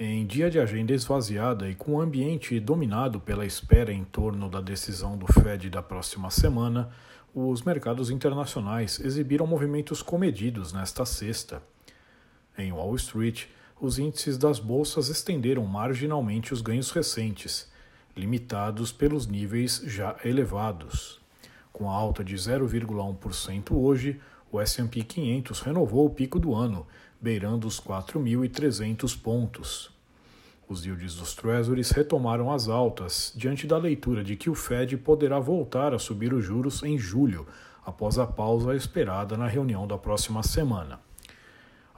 Em dia de agenda esvaziada e com o ambiente dominado pela espera em torno da decisão do Fed da próxima semana, os mercados internacionais exibiram movimentos comedidos nesta sexta. Em Wall Street, os índices das bolsas estenderam marginalmente os ganhos recentes, limitados pelos níveis já elevados. Com a alta de 0,1% hoje, o S&P 500 renovou o pico do ano, beirando os 4.300 pontos. Os yields dos Treasuries retomaram as altas diante da leitura de que o Fed poderá voltar a subir os juros em julho, após a pausa esperada na reunião da próxima semana.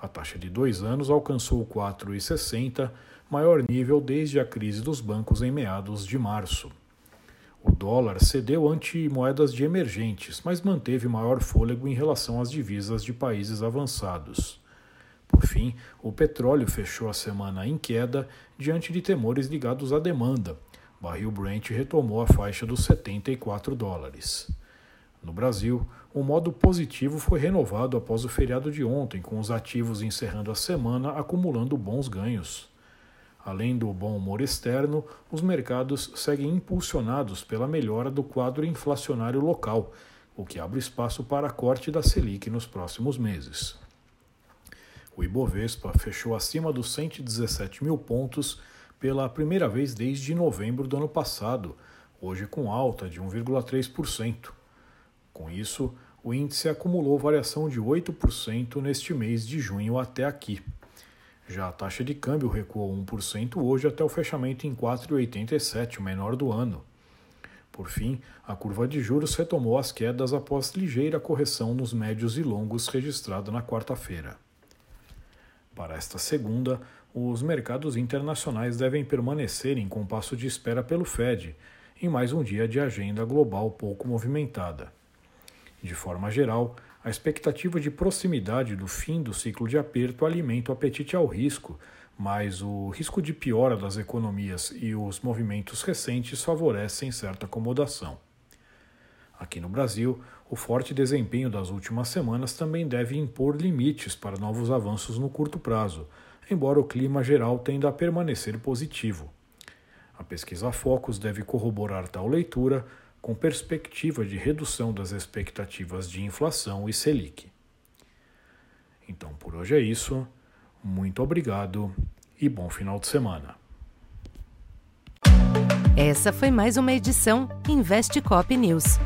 A taxa de dois anos alcançou 4,60, maior nível desde a crise dos bancos em meados de março. O dólar cedeu ante moedas de emergentes, mas manteve maior fôlego em relação às divisas de países avançados. Por fim, o petróleo fechou a semana em queda diante de temores ligados à demanda. Barril Brent retomou a faixa dos 74 dólares. No Brasil, o modo positivo foi renovado após o feriado de ontem, com os ativos encerrando a semana acumulando bons ganhos. Além do bom humor externo, os mercados seguem impulsionados pela melhora do quadro inflacionário local, o que abre espaço para corte da Selic nos próximos meses. O Ibovespa fechou acima dos 117 mil pontos pela primeira vez desde novembro do ano passado, hoje com alta de 1,3%. Com isso, o índice acumulou variação de 8% neste mês de junho até aqui. Já a taxa de câmbio recuou 1% hoje até o fechamento em 4,87, o menor do ano. Por fim, a curva de juros retomou as quedas após ligeira correção nos médios e longos registrada na quarta-feira. Para esta segunda, os mercados internacionais devem permanecer em compasso de espera pelo Fed, em mais um dia de agenda global pouco movimentada. De forma geral, a expectativa de proximidade do fim do ciclo de aperto alimenta o apetite ao risco, mas o risco de piora das economias e os movimentos recentes favorecem certa acomodação. Aqui no Brasil, o forte desempenho das últimas semanas também deve impor limites para novos avanços no curto prazo, embora o clima geral tenda a permanecer positivo. A pesquisa Focus deve corroborar tal leitura, com perspectiva de redução das expectativas de inflação e Selic. Então por hoje é isso. Muito obrigado e bom final de semana. Essa foi mais uma edição Investe Cop News.